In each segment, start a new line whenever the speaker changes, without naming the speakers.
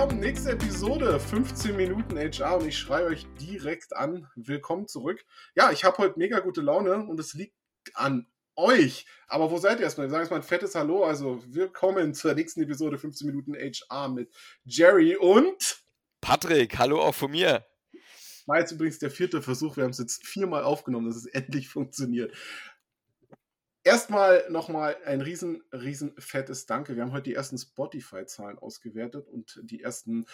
willkommen. Nächste Episode, 15 Minuten HR und ich schreie euch direkt an. Willkommen zurück. Ja, ich habe heute mega gute Laune und es liegt an euch. Aber wo seid ihr erstmal? Wir sagen erstmal ein fettes Hallo. Also, willkommen zur nächsten Episode 15 Minuten HR mit Jerry und
Patrick. Hallo auch von mir.
War jetzt übrigens der vierte Versuch. Wir haben es jetzt viermal aufgenommen, dass es endlich funktioniert. Erstmal nochmal ein riesen, riesen fettes Danke. Wir haben heute die ersten Spotify-Zahlen ausgewertet und die ersten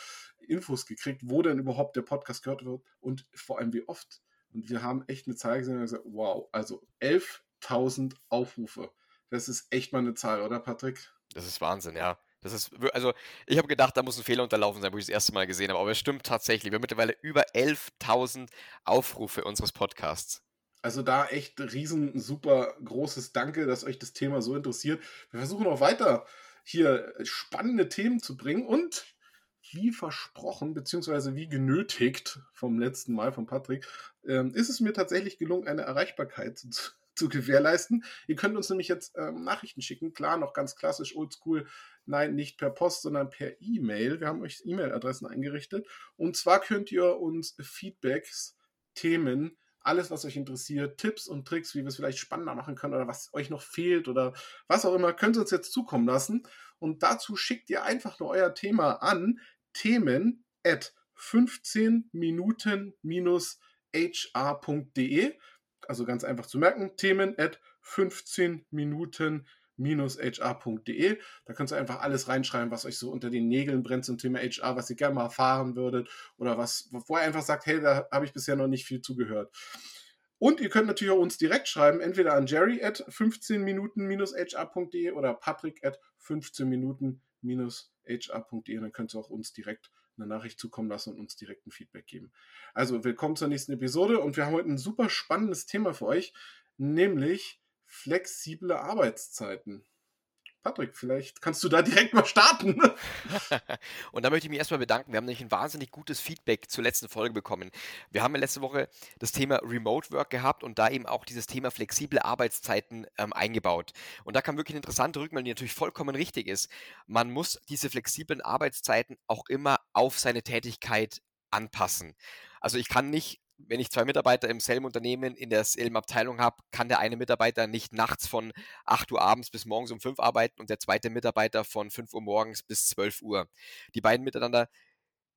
Infos gekriegt, wo denn überhaupt der Podcast gehört wird und vor allem wie oft. Und wir haben echt eine Zahl gesehen und gesagt, wow, also 11.000 Aufrufe. Das ist echt mal eine Zahl, oder Patrick?
Das ist Wahnsinn, ja. Das ist, also ich habe gedacht, da muss ein Fehler unterlaufen sein, wo ich das erste Mal gesehen habe. Aber es stimmt tatsächlich. Wir haben mittlerweile über 11.000 Aufrufe unseres Podcasts.
Also da echt riesen super großes Danke, dass euch das Thema so interessiert. Wir versuchen auch weiter hier spannende Themen zu bringen und wie versprochen, beziehungsweise wie genötigt vom letzten Mal von Patrick, ähm, ist es mir tatsächlich gelungen, eine Erreichbarkeit zu, zu gewährleisten. Ihr könnt uns nämlich jetzt ähm, Nachrichten schicken, klar, noch ganz klassisch, oldschool, nein, nicht per Post, sondern per E-Mail. Wir haben euch E-Mail-Adressen eingerichtet. Und zwar könnt ihr uns Feedbacks, Themen, alles, was euch interessiert, Tipps und Tricks, wie wir es vielleicht spannender machen können oder was euch noch fehlt oder was auch immer, könnt ihr uns jetzt zukommen lassen. Und dazu schickt ihr einfach nur euer Thema an themen at 15 Minuten hr.de. Also ganz einfach zu merken, themen at 15 Minuten hr.de. Da könnt ihr einfach alles reinschreiben, was euch so unter den Nägeln brennt zum Thema HR, was ihr gerne mal erfahren würdet oder was, wo ihr einfach sagt, hey, da habe ich bisher noch nicht viel zugehört. Und ihr könnt natürlich auch uns direkt schreiben, entweder an jerry at 15 minuten-hr.de oder patrick at 15 minuten-hr.de. Dann könnt ihr auch uns direkt eine Nachricht zukommen lassen und uns direkt ein Feedback geben. Also willkommen zur nächsten Episode und wir haben heute ein super spannendes Thema für euch, nämlich flexible Arbeitszeiten. Patrick, vielleicht kannst du da direkt mal starten.
und da möchte ich mich erstmal bedanken. Wir haben nämlich ein wahnsinnig gutes Feedback zur letzten Folge bekommen. Wir haben ja letzte Woche das Thema Remote Work gehabt und da eben auch dieses Thema flexible Arbeitszeiten ähm, eingebaut. Und da kam wirklich eine interessante Rückmeldung, die natürlich vollkommen richtig ist. Man muss diese flexiblen Arbeitszeiten auch immer auf seine Tätigkeit anpassen. Also ich kann nicht wenn ich zwei Mitarbeiter im selben Unternehmen in derselben Abteilung habe, kann der eine Mitarbeiter nicht nachts von 8 Uhr abends bis morgens um 5 arbeiten und der zweite Mitarbeiter von 5 Uhr morgens bis 12 Uhr. Die beiden miteinander,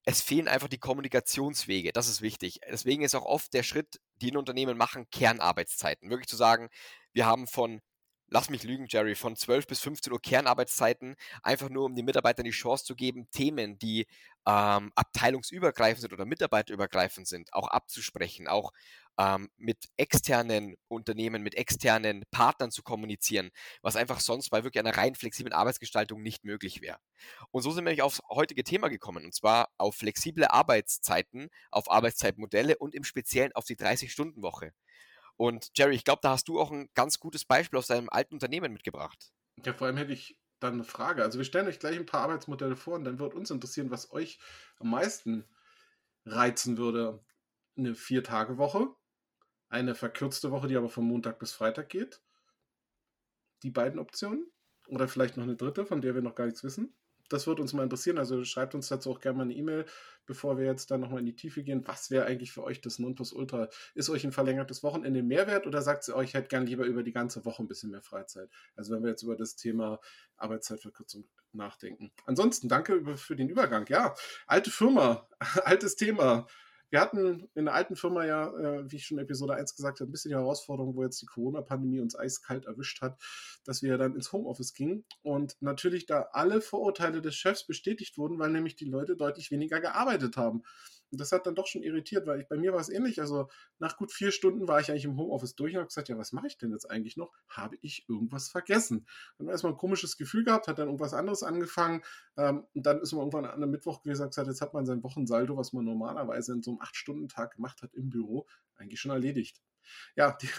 es fehlen einfach die Kommunikationswege, das ist wichtig. Deswegen ist auch oft der Schritt, den Unternehmen machen, Kernarbeitszeiten. Wirklich zu sagen, wir haben von lass mich lügen, Jerry, von 12 bis 15 Uhr Kernarbeitszeiten, einfach nur um den Mitarbeitern die Chance zu geben, Themen, die ähm, abteilungsübergreifend sind oder mitarbeiterübergreifend sind, auch abzusprechen, auch ähm, mit externen Unternehmen, mit externen Partnern zu kommunizieren, was einfach sonst bei wirklich einer rein flexiblen Arbeitsgestaltung nicht möglich wäre. Und so sind wir nämlich aufs heutige Thema gekommen, und zwar auf flexible Arbeitszeiten, auf Arbeitszeitmodelle und im Speziellen auf die 30-Stunden-Woche. Und Jerry, ich glaube, da hast du auch ein ganz gutes Beispiel aus deinem alten Unternehmen mitgebracht.
Ja, vor allem hätte ich dann eine Frage. Also wir stellen euch gleich ein paar Arbeitsmodelle vor und dann wird uns interessieren, was euch am meisten reizen würde. Eine Vier-Tage-Woche, eine verkürzte Woche, die aber von Montag bis Freitag geht. Die beiden Optionen. Oder vielleicht noch eine dritte, von der wir noch gar nichts wissen das würde uns mal interessieren. Also schreibt uns dazu auch gerne mal eine E-Mail, bevor wir jetzt dann nochmal in die Tiefe gehen. Was wäre eigentlich für euch das Nonplusultra? Ist euch ein verlängertes Wochenende Mehrwert oder sagt ihr euch, hätte gern lieber über die ganze Woche ein bisschen mehr Freizeit? Also wenn wir jetzt über das Thema Arbeitszeitverkürzung nachdenken. Ansonsten danke für den Übergang. Ja, alte Firma, altes Thema. Wir hatten in der alten Firma ja, äh, wie ich schon in Episode 1 gesagt habe, ein bisschen die Herausforderung, wo jetzt die Corona-Pandemie uns eiskalt erwischt hat, dass wir dann ins Homeoffice gingen und natürlich da alle Vorurteile des Chefs bestätigt wurden, weil nämlich die Leute deutlich weniger gearbeitet haben. Und das hat dann doch schon irritiert, weil ich, bei mir war es ähnlich. Also nach gut vier Stunden war ich eigentlich im Homeoffice durch und habe gesagt, ja, was mache ich denn jetzt eigentlich noch? Habe ich irgendwas vergessen? Dann war erstmal ein komisches Gefühl gehabt, hat dann irgendwas anderes angefangen. Ähm, und dann ist man irgendwann an einem Mittwoch gewesen und gesagt, jetzt hat man sein Wochensaldo, was man normalerweise in so einem Acht-Stunden-Tag gemacht hat im Büro, eigentlich schon erledigt. Ja, die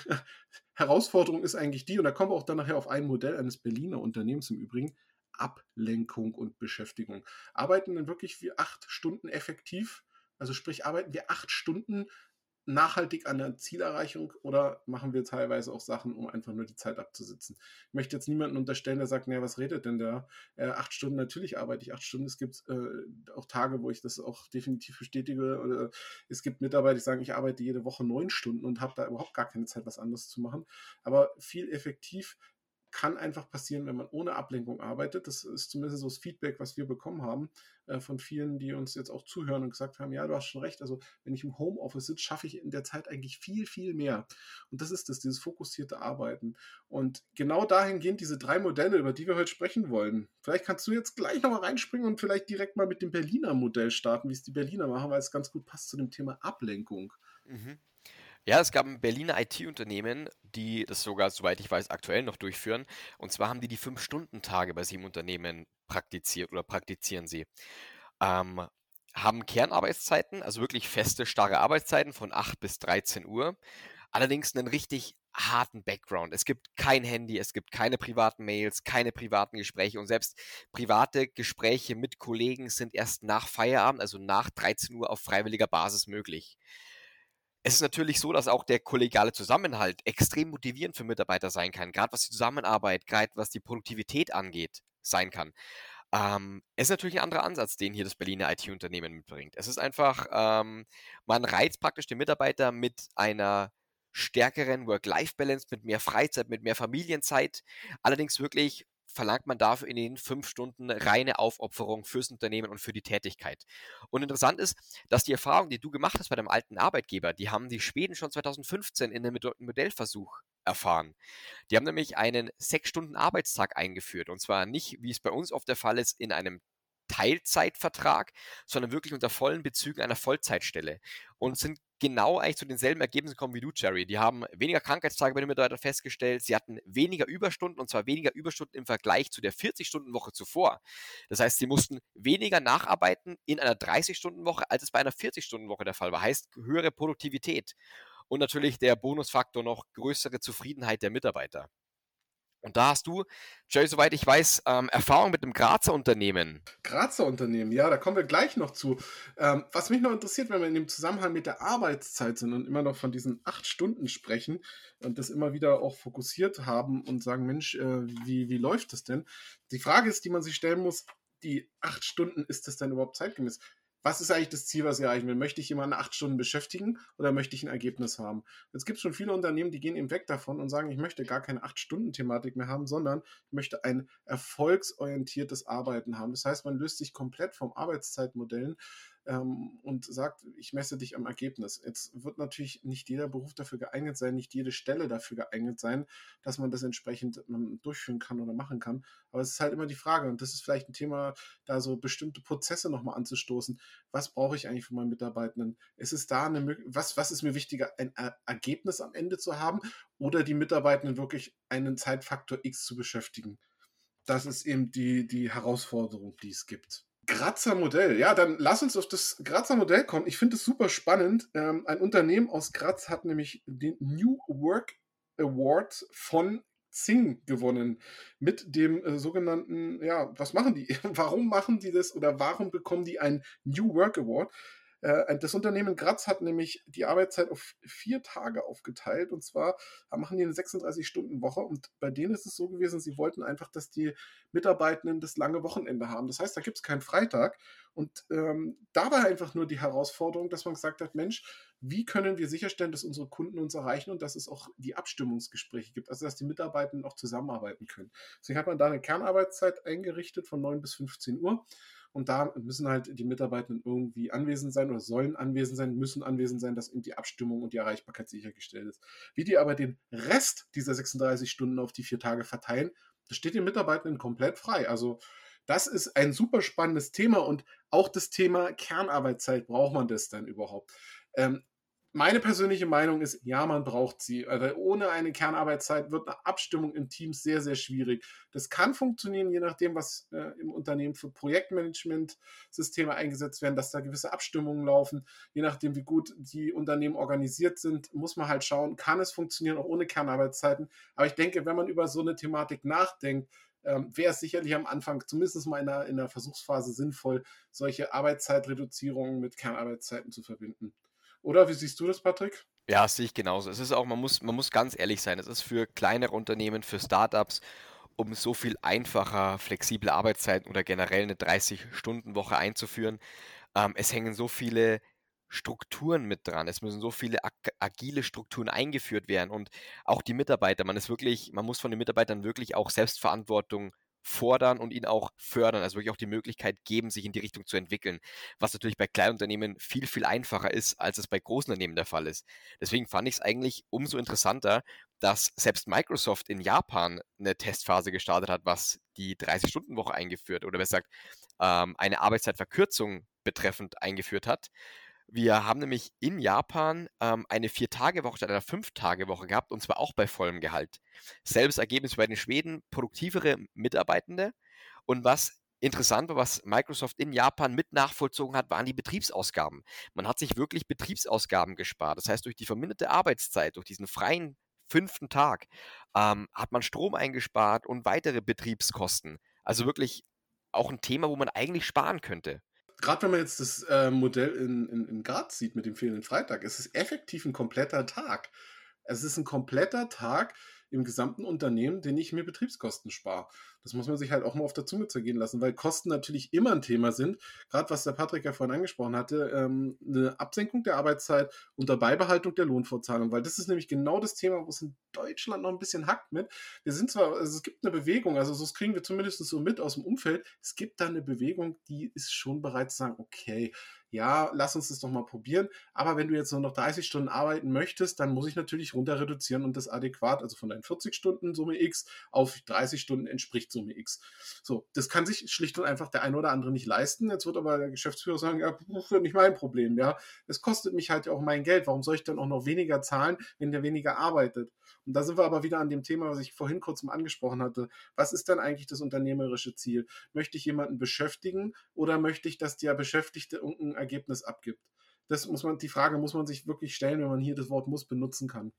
Herausforderung ist eigentlich die, und da kommen wir auch dann nachher auf ein Modell eines Berliner Unternehmens im Übrigen, Ablenkung und Beschäftigung. Arbeiten denn wirklich wie acht Stunden effektiv also sprich, arbeiten wir acht Stunden nachhaltig an der Zielerreichung oder machen wir teilweise auch Sachen, um einfach nur die Zeit abzusitzen? Ich möchte jetzt niemanden unterstellen, der sagt, naja, was redet denn der? Äh, acht Stunden, natürlich arbeite ich acht Stunden. Es gibt äh, auch Tage, wo ich das auch definitiv bestätige. Oder es gibt Mitarbeiter, die sagen, ich arbeite jede Woche neun Stunden und habe da überhaupt gar keine Zeit, was anderes zu machen. Aber viel effektiv kann einfach passieren, wenn man ohne Ablenkung arbeitet. Das ist zumindest so das Feedback, was wir bekommen haben äh, von vielen, die uns jetzt auch zuhören und gesagt haben, ja, du hast schon recht. Also wenn ich im Homeoffice sitze, schaffe ich in der Zeit eigentlich viel, viel mehr. Und das ist das, dieses fokussierte Arbeiten. Und genau dahingehend diese drei Modelle, über die wir heute sprechen wollen. Vielleicht kannst du jetzt gleich nochmal reinspringen und vielleicht direkt mal mit dem Berliner Modell starten, wie es die Berliner machen, weil es ganz gut passt zu dem Thema Ablenkung. Mhm.
Ja, es gab ein Berliner IT-Unternehmen, die das sogar, soweit ich weiß, aktuell noch durchführen. Und zwar haben die die Fünf-Stunden-Tage bei sieben Unternehmen praktiziert oder praktizieren sie. Ähm, haben Kernarbeitszeiten, also wirklich feste, starre Arbeitszeiten von 8 bis 13 Uhr. Allerdings einen richtig harten Background. Es gibt kein Handy, es gibt keine privaten Mails, keine privaten Gespräche und selbst private Gespräche mit Kollegen sind erst nach Feierabend, also nach 13 Uhr auf freiwilliger Basis möglich. Es ist natürlich so, dass auch der kollegiale Zusammenhalt extrem motivierend für Mitarbeiter sein kann, gerade was die Zusammenarbeit, gerade was die Produktivität angeht, sein kann. Ähm, es ist natürlich ein anderer Ansatz, den hier das Berliner IT-Unternehmen mitbringt. Es ist einfach, ähm, man reizt praktisch den Mitarbeiter mit einer stärkeren Work-Life-Balance, mit mehr Freizeit, mit mehr Familienzeit. Allerdings wirklich verlangt man dafür in den fünf Stunden reine Aufopferung fürs Unternehmen und für die Tätigkeit. Und interessant ist, dass die Erfahrung, die du gemacht hast bei deinem alten Arbeitgeber, die haben die Schweden schon 2015 in einem Modellversuch erfahren. Die haben nämlich einen sechs Stunden Arbeitstag eingeführt. Und zwar nicht, wie es bei uns oft der Fall ist, in einem Teilzeitvertrag, sondern wirklich unter vollen Bezügen einer Vollzeitstelle und sind genau eigentlich zu denselben Ergebnissen gekommen wie du, Jerry. Die haben weniger Krankheitstage bei den Mitarbeitern festgestellt, sie hatten weniger Überstunden und zwar weniger Überstunden im Vergleich zu der 40-Stunden-Woche zuvor. Das heißt, sie mussten weniger nacharbeiten in einer 30-Stunden-Woche, als es bei einer 40-Stunden-Woche der Fall war. Heißt höhere Produktivität. Und natürlich der Bonusfaktor noch größere Zufriedenheit der Mitarbeiter. Und da hast du, Jerry, soweit ich weiß, ähm, Erfahrung mit einem Grazer Unternehmen.
Grazer Unternehmen, ja, da kommen wir gleich noch zu. Ähm, was mich noch interessiert, wenn wir in dem Zusammenhang mit der Arbeitszeit sind und immer noch von diesen acht Stunden sprechen und das immer wieder auch fokussiert haben und sagen, Mensch, äh, wie, wie läuft das denn? Die Frage ist, die man sich stellen muss, die acht Stunden, ist das denn überhaupt zeitgemäß? Was ist eigentlich das Ziel, was ich erreichen will? Möchte ich jemanden acht Stunden beschäftigen oder möchte ich ein Ergebnis haben? Es gibt schon viele Unternehmen, die gehen eben weg davon und sagen, ich möchte gar keine acht Stunden Thematik mehr haben, sondern ich möchte ein erfolgsorientiertes Arbeiten haben. Das heißt, man löst sich komplett vom Arbeitszeitmodellen ähm, und sagt, ich messe dich am Ergebnis. Jetzt wird natürlich nicht jeder Beruf dafür geeignet sein, nicht jede Stelle dafür geeignet sein, dass man das entsprechend ähm, durchführen kann oder machen kann. Aber es ist halt immer die Frage, und das ist vielleicht ein Thema, da so bestimmte Prozesse nochmal anzustoßen. Was brauche ich eigentlich von meinen Mitarbeitenden? Ist es da eine was, was ist mir wichtiger, ein Ergebnis am Ende zu haben oder die Mitarbeitenden wirklich einen Zeitfaktor X zu beschäftigen? Das ist eben die, die Herausforderung, die es gibt. Grazer Modell. Ja, dann lass uns auf das Grazer Modell kommen. Ich finde es super spannend. Ähm, ein Unternehmen aus Graz hat nämlich den New Work Award von Zing gewonnen mit dem äh, sogenannten, ja, was machen die? warum machen die das oder warum bekommen die einen New Work Award? Äh, das Unternehmen Graz hat nämlich die Arbeitszeit auf vier Tage aufgeteilt und zwar machen die eine 36-Stunden-Woche und bei denen ist es so gewesen, sie wollten einfach, dass die Mitarbeitenden das lange Wochenende haben. Das heißt, da gibt es keinen Freitag und ähm, da war einfach nur die Herausforderung, dass man gesagt hat, Mensch, wie können wir sicherstellen, dass unsere Kunden uns erreichen und dass es auch die Abstimmungsgespräche gibt, also dass die Mitarbeitenden auch zusammenarbeiten können. Deswegen hat man da eine Kernarbeitszeit eingerichtet von 9 bis 15 Uhr und da müssen halt die Mitarbeitenden irgendwie anwesend sein oder sollen anwesend sein, müssen anwesend sein, dass eben die Abstimmung und die Erreichbarkeit sichergestellt ist. Wie die aber den Rest dieser 36 Stunden auf die vier Tage verteilen, das steht den Mitarbeitenden komplett frei. Also das ist ein super spannendes Thema und auch das Thema Kernarbeitszeit, braucht man das dann überhaupt? Ähm, meine persönliche Meinung ist, ja, man braucht sie. Also ohne eine Kernarbeitszeit wird eine Abstimmung im Team sehr, sehr schwierig. Das kann funktionieren, je nachdem, was äh, im Unternehmen für Projektmanagement-Systeme eingesetzt werden, dass da gewisse Abstimmungen laufen. Je nachdem, wie gut die Unternehmen organisiert sind, muss man halt schauen, kann es funktionieren, auch ohne Kernarbeitszeiten. Aber ich denke, wenn man über so eine Thematik nachdenkt, ähm, wäre es sicherlich am Anfang, zumindest mal in der, in der Versuchsphase, sinnvoll, solche Arbeitszeitreduzierungen mit Kernarbeitszeiten zu verbinden. Oder wie siehst du das, Patrick?
Ja, sehe ich genauso. Es ist auch, man muss, man muss ganz ehrlich sein, es ist für kleinere Unternehmen, für Startups um so viel einfacher flexible Arbeitszeiten oder generell eine 30-Stunden-Woche einzuführen. Ähm, es hängen so viele Strukturen mit dran. Es müssen so viele ag agile Strukturen eingeführt werden und auch die Mitarbeiter. Man ist wirklich, man muss von den Mitarbeitern wirklich auch Selbstverantwortung fordern und ihnen auch fördern, also wirklich auch die Möglichkeit geben, sich in die Richtung zu entwickeln, was natürlich bei Kleinunternehmen viel, viel einfacher ist, als es bei großen Unternehmen der Fall ist. Deswegen fand ich es eigentlich umso interessanter, dass selbst Microsoft in Japan eine Testphase gestartet hat, was die 30-Stunden-Woche eingeführt oder besser gesagt ähm, eine Arbeitszeitverkürzung betreffend eingeführt hat. Wir haben nämlich in Japan ähm, eine Vier-Tage-Woche statt einer Fünf-Tage-Woche gehabt und zwar auch bei vollem Gehalt. Selbes Ergebnis bei den Schweden, produktivere Mitarbeitende. Und was interessant war, was Microsoft in Japan mit nachvollzogen hat, waren die Betriebsausgaben. Man hat sich wirklich Betriebsausgaben gespart. Das heißt, durch die verminderte Arbeitszeit, durch diesen freien fünften Tag, ähm, hat man Strom eingespart und weitere Betriebskosten. Also wirklich auch ein Thema, wo man eigentlich sparen könnte
gerade wenn man jetzt das äh, Modell in, in, in Graz sieht mit dem fehlenden Freitag, ist es effektiv ein kompletter Tag. Es ist ein kompletter Tag im gesamten Unternehmen, den ich mir Betriebskosten spare. Das muss man sich halt auch mal auf der Zunge zergehen lassen, weil Kosten natürlich immer ein Thema sind. Gerade was der Patrick ja vorhin angesprochen hatte, ähm, eine Absenkung der Arbeitszeit unter Beibehaltung der Lohnfortzahlung, weil das ist nämlich genau das Thema, wo es in Deutschland noch ein bisschen hackt mit. Wir sind zwar, also es gibt eine Bewegung, also so kriegen wir zumindest so mit aus dem Umfeld, es gibt da eine Bewegung, die ist schon bereit zu sagen, okay, ja, lass uns das doch mal probieren. Aber wenn du jetzt nur noch 30 Stunden arbeiten möchtest, dann muss ich natürlich runter reduzieren und das adäquat, also von deinen 40 Stunden Summe X auf 30 Stunden entspricht Summe X. So, das kann sich schlicht und einfach der eine oder andere nicht leisten. Jetzt wird aber der Geschäftsführer sagen, ja, das ist nicht mein Problem, ja. Es kostet mich halt auch mein Geld. Warum soll ich dann auch noch weniger zahlen, wenn der weniger arbeitet? Und da sind wir aber wieder an dem Thema, was ich vorhin kurz mal angesprochen hatte. Was ist dann eigentlich das unternehmerische Ziel? Möchte ich jemanden beschäftigen oder möchte ich, dass der Beschäftigte irgendein Ergebnis abgibt? Das muss man, die Frage muss man sich wirklich stellen, wenn man hier das Wort muss benutzen kann.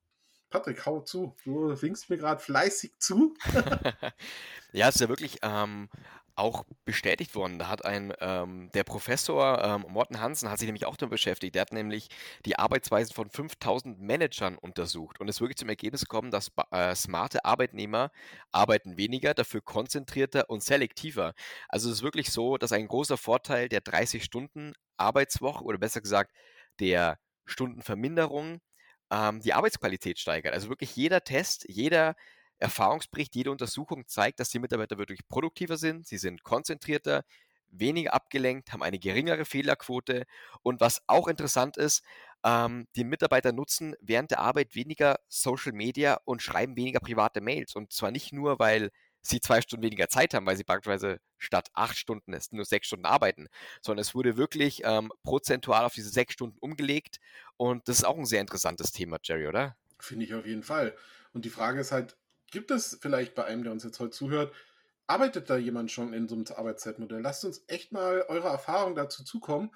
Patrick, hau zu. Du winkst mir gerade fleißig zu.
ja, es ist ja wirklich ähm, auch bestätigt worden. Da hat ein, ähm, der Professor ähm, Morten Hansen hat sich nämlich auch damit beschäftigt. Der hat nämlich die Arbeitsweisen von 5000 Managern untersucht und ist wirklich zum Ergebnis gekommen, dass äh, smarte Arbeitnehmer arbeiten weniger, dafür konzentrierter und selektiver. Also es ist wirklich so, dass ein großer Vorteil der 30 Stunden Arbeitswoche oder besser gesagt der Stundenverminderung ähm, die Arbeitsqualität steigert. Also wirklich jeder Test, jeder Erfahrungsbericht, jede Untersuchung zeigt, dass die Mitarbeiter wirklich produktiver sind, sie sind konzentrierter, weniger abgelenkt, haben eine geringere Fehlerquote und was auch interessant ist, ähm, die Mitarbeiter nutzen während der Arbeit weniger Social Media und schreiben weniger private Mails und zwar nicht nur, weil sie zwei Stunden weniger Zeit haben, weil sie beispielsweise statt acht Stunden es nur sechs Stunden arbeiten, sondern es wurde wirklich ähm, prozentual auf diese sechs Stunden umgelegt und das ist auch ein sehr interessantes Thema, Jerry, oder?
Finde ich auf jeden Fall. Und die Frage ist halt, Gibt es vielleicht bei einem, der uns jetzt heute zuhört, arbeitet da jemand schon in so einem Arbeitszeitmodell? Lasst uns echt mal eure Erfahrung dazu zukommen.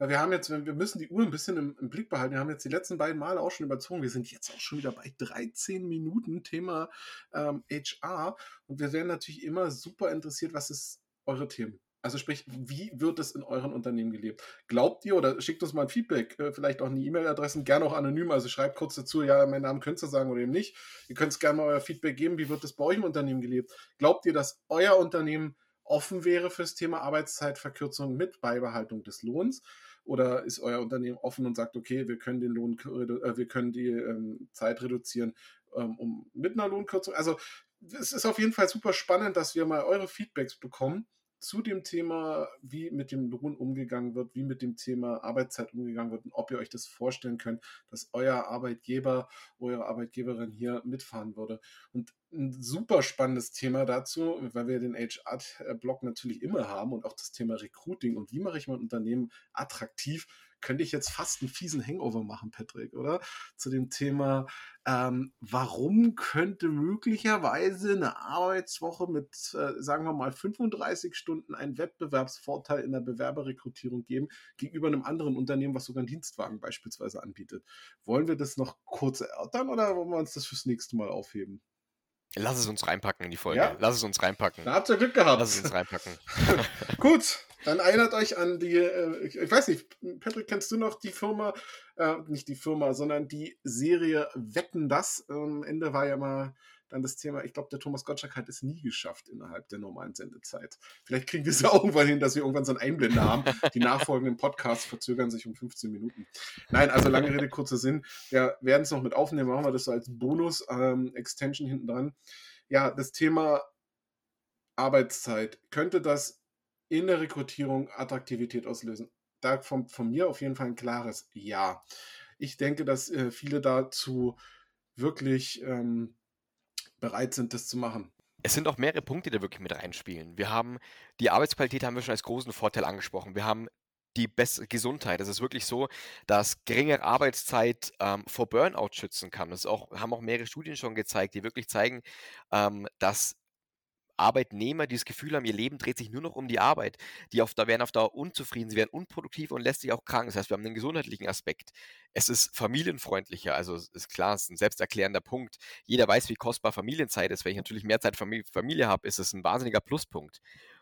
Weil wir haben jetzt, wir müssen die Uhr ein bisschen im, im, Blick behalten. Wir haben jetzt die letzten beiden Male auch schon überzogen. Wir sind jetzt auch schon wieder bei 13 Minuten Thema ähm, HR. Und wir wären natürlich immer super interessiert, was ist eure Themen? Also sprich, wie wird es in euren Unternehmen gelebt? Glaubt ihr oder schickt uns mal ein Feedback, äh, vielleicht auch eine E-Mail-Adressen, gerne auch anonym, also schreibt kurz dazu, ja, meinen Namen könnt ihr sagen oder eben nicht. Ihr könnt gerne mal euer Feedback geben, wie wird es bei euch im Unternehmen gelebt? Glaubt ihr, dass euer Unternehmen offen wäre fürs Thema Arbeitszeitverkürzung mit Beibehaltung des Lohns? Oder ist euer Unternehmen offen und sagt, okay, wir können den Lohn, äh, wir können die ähm, Zeit reduzieren ähm, um mit einer Lohnkürzung? Also es ist auf jeden Fall super spannend, dass wir mal eure Feedbacks bekommen zu dem Thema, wie mit dem Lohn umgegangen wird, wie mit dem Thema Arbeitszeit umgegangen wird und ob ihr euch das vorstellen könnt, dass euer Arbeitgeber, eure Arbeitgeberin hier mitfahren würde. Und ein super spannendes Thema dazu, weil wir den HR-Blog natürlich immer haben und auch das Thema Recruiting und wie mache ich mein Unternehmen attraktiv, könnte ich jetzt fast einen fiesen Hangover machen, Patrick, oder? Zu dem Thema, ähm, warum könnte möglicherweise eine Arbeitswoche mit, äh, sagen wir mal, 35 Stunden einen Wettbewerbsvorteil in der Bewerberrekrutierung geben gegenüber einem anderen Unternehmen, was sogar einen Dienstwagen beispielsweise anbietet? Wollen wir das noch kurz erörtern oder wollen wir uns das fürs nächste Mal aufheben?
Lass es uns reinpacken in die Folge. Ja? Lass es uns reinpacken.
Da habt ihr Glück gehabt.
Lass es uns reinpacken.
Gut, Dann erinnert euch an die, äh, ich, weiß nicht, Patrick, kennst du noch die Firma, äh, nicht die Firma, sondern die Serie Wetten das? Am Ende war ja mal dann das Thema, ich glaube, der Thomas Gottschalk hat es nie geschafft innerhalb der normalen Sendezeit. Vielleicht kriegen wir es ja irgendwann hin, dass wir irgendwann so einen Einblender haben. Die nachfolgenden Podcasts verzögern sich um 15 Minuten. Nein, also lange Rede, kurzer Sinn. Wir werden es noch mit aufnehmen, machen wir das so als Bonus-Extension ähm, hinten dran. Ja, das Thema Arbeitszeit. Könnte das in der Rekrutierung Attraktivität auslösen? Da von, von mir auf jeden Fall ein klares Ja. Ich denke, dass äh, viele dazu wirklich ähm, bereit sind, das zu machen.
Es sind auch mehrere Punkte, die da wirklich mit reinspielen. Wir haben die Arbeitsqualität haben wir schon als großen Vorteil angesprochen. Wir haben die bessere Gesundheit. Es ist wirklich so, dass geringere Arbeitszeit ähm, vor Burnout schützen kann. Das auch, haben auch mehrere Studien schon gezeigt, die wirklich zeigen, ähm, dass Arbeitnehmer, die das Gefühl haben, ihr Leben dreht sich nur noch um die Arbeit, die auf, da werden auf Dauer unzufrieden, sie werden unproduktiv und lässt sich auch krank. Das heißt, wir haben einen gesundheitlichen Aspekt. Es ist familienfreundlicher, also ist klar, es ist ein selbsterklärender Punkt. Jeder weiß, wie kostbar Familienzeit ist. Wenn ich natürlich mehr Zeit für Familie habe, ist es ein wahnsinniger Pluspunkt.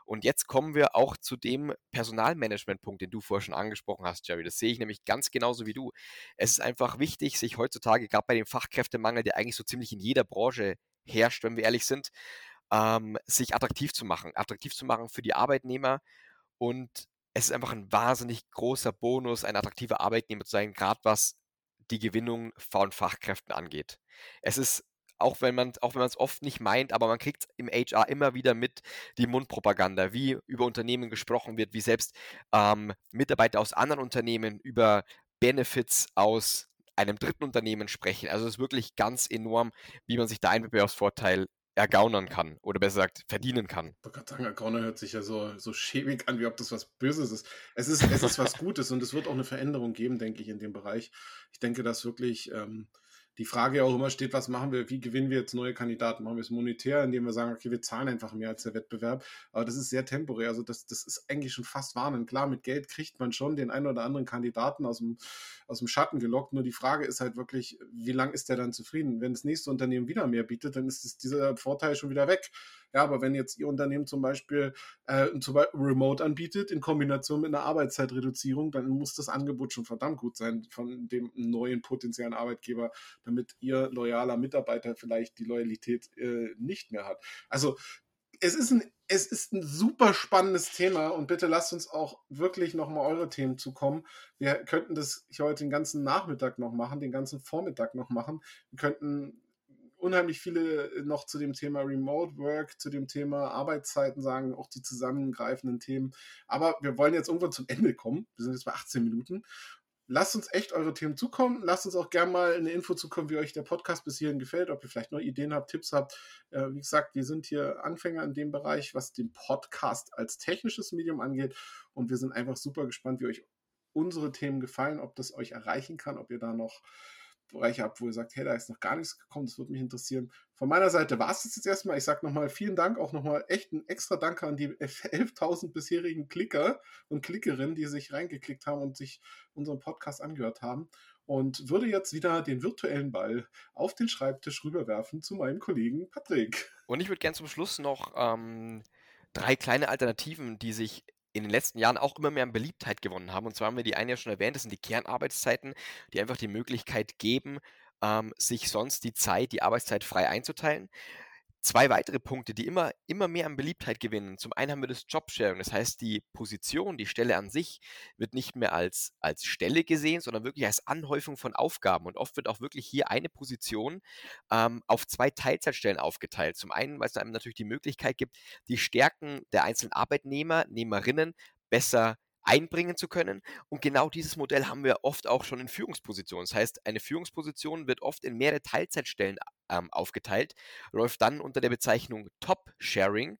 Und jetzt kommen wir auch zu dem Personalmanagement-Punkt, den du vorher schon angesprochen hast, Jerry. Das sehe ich nämlich ganz genauso wie du. Es ist einfach wichtig, sich heutzutage, gerade bei dem Fachkräftemangel, der eigentlich so ziemlich in jeder Branche herrscht, wenn wir ehrlich sind, ähm, sich attraktiv zu machen, attraktiv zu machen für die Arbeitnehmer. Und es ist einfach ein wahnsinnig großer Bonus, ein attraktiver Arbeitnehmer zu sein, gerade was die Gewinnung von Fachkräften angeht. Es ist auch wenn man es oft nicht meint, aber man kriegt im HR immer wieder mit die Mundpropaganda, wie über Unternehmen gesprochen wird, wie selbst ähm, Mitarbeiter aus anderen Unternehmen über Benefits aus einem dritten Unternehmen sprechen. Also es ist wirklich ganz enorm, wie man sich da einen Wettbewerbsvorteil ergaunern kann oder besser gesagt verdienen kann.
Ich wollte sagen, ergaunern hört sich ja so, so schäbig an, wie ob das was Böses ist. Es ist, es ist was Gutes und es wird auch eine Veränderung geben, denke ich, in dem Bereich. Ich denke, dass wirklich ähm, die Frage ja auch immer steht, was machen wir, wie gewinnen wir jetzt neue Kandidaten? Machen wir es monetär, indem wir sagen, okay, wir zahlen einfach mehr als der Wettbewerb. Aber das ist sehr temporär. Also das, das ist eigentlich schon fast warnend. Klar, mit Geld kriegt man schon den einen oder anderen Kandidaten aus dem, aus dem Schatten gelockt. Nur die Frage ist halt wirklich, wie lange ist der dann zufrieden? Wenn das nächste Unternehmen wieder mehr bietet, dann ist dieser Vorteil schon wieder weg. Ja, aber wenn jetzt Ihr Unternehmen zum Beispiel, äh, Remote anbietet in Kombination mit einer Arbeitszeitreduzierung, dann muss das Angebot schon verdammt gut sein von dem neuen potenziellen Arbeitgeber, damit Ihr loyaler Mitarbeiter vielleicht die Loyalität äh, nicht mehr hat. Also es ist ein es ist ein super spannendes Thema und bitte lasst uns auch wirklich nochmal eure Themen zukommen. Wir könnten das heute den ganzen Nachmittag noch machen, den ganzen Vormittag noch machen. Wir könnten unheimlich viele äh, noch zu dem Thema Remote Work, zu dem Thema Arbeitszeiten sagen, auch die zusammengreifenden Themen. Aber wir wollen jetzt irgendwann zum Ende kommen. Wir sind jetzt bei 18 Minuten. Lasst uns echt eure Themen zukommen. Lasst uns auch gerne mal eine Info zukommen, wie euch der Podcast bis hierhin gefällt, ob ihr vielleicht noch Ideen habt, Tipps habt. Äh, wie gesagt, wir sind hier Anfänger in dem Bereich, was den Podcast als technisches Medium angeht. Und wir sind einfach super gespannt, wie euch unsere Themen gefallen, ob das euch erreichen kann, ob ihr da noch Bereiche habt, wo ihr sagt, hey, da ist noch gar nichts gekommen, das würde mich interessieren. Von meiner Seite war es jetzt erstmal. Ich sage nochmal vielen Dank, auch nochmal echt ein extra Danke an die 11.000 bisherigen Klicker und Klickerinnen, die sich reingeklickt haben und sich unseren Podcast angehört haben. Und würde jetzt wieder den virtuellen Ball auf den Schreibtisch rüberwerfen zu meinem Kollegen Patrick.
Und ich würde gerne zum Schluss noch ähm, drei kleine Alternativen, die sich in den letzten Jahren auch immer mehr an Beliebtheit gewonnen haben. Und zwar haben wir die eine ja schon erwähnt, das sind die Kernarbeitszeiten, die einfach die Möglichkeit geben, ähm, sich sonst die Zeit, die Arbeitszeit frei einzuteilen zwei weitere Punkte, die immer, immer mehr an Beliebtheit gewinnen. Zum einen haben wir das Jobsharing, das heißt, die Position, die Stelle an sich wird nicht mehr als, als Stelle gesehen, sondern wirklich als Anhäufung von Aufgaben. Und oft wird auch wirklich hier eine Position ähm, auf zwei Teilzeitstellen aufgeteilt. Zum einen, weil es einem natürlich die Möglichkeit gibt, die Stärken der einzelnen Arbeitnehmer, Nehmerinnen besser einbringen zu können. Und genau dieses Modell haben wir oft auch schon in Führungspositionen. Das heißt, eine Führungsposition wird oft in mehrere Teilzeitstellen ähm, aufgeteilt, läuft dann unter der Bezeichnung Top-Sharing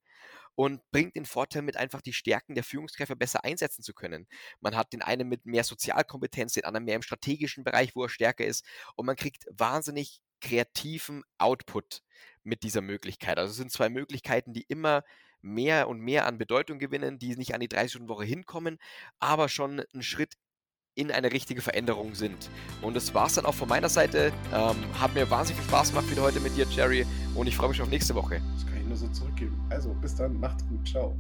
und bringt den Vorteil mit, einfach die Stärken der Führungskräfte besser einsetzen zu können. Man hat den einen mit mehr Sozialkompetenz, den anderen mehr im strategischen Bereich, wo er stärker ist und man kriegt wahnsinnig kreativen Output mit dieser Möglichkeit. Also es sind zwei Möglichkeiten, die immer mehr und mehr an Bedeutung gewinnen, die nicht an die 30-Stunden-Woche hinkommen, aber schon einen Schritt in eine richtige Veränderung sind. Und das war es dann auch von meiner Seite. Ähm, hat mir wahnsinnig viel Spaß gemacht wieder heute mit dir, Jerry. Und ich freue mich auf nächste Woche.
Das kann ich nur so zurückgeben. Also, bis dann. Macht's gut. Ciao.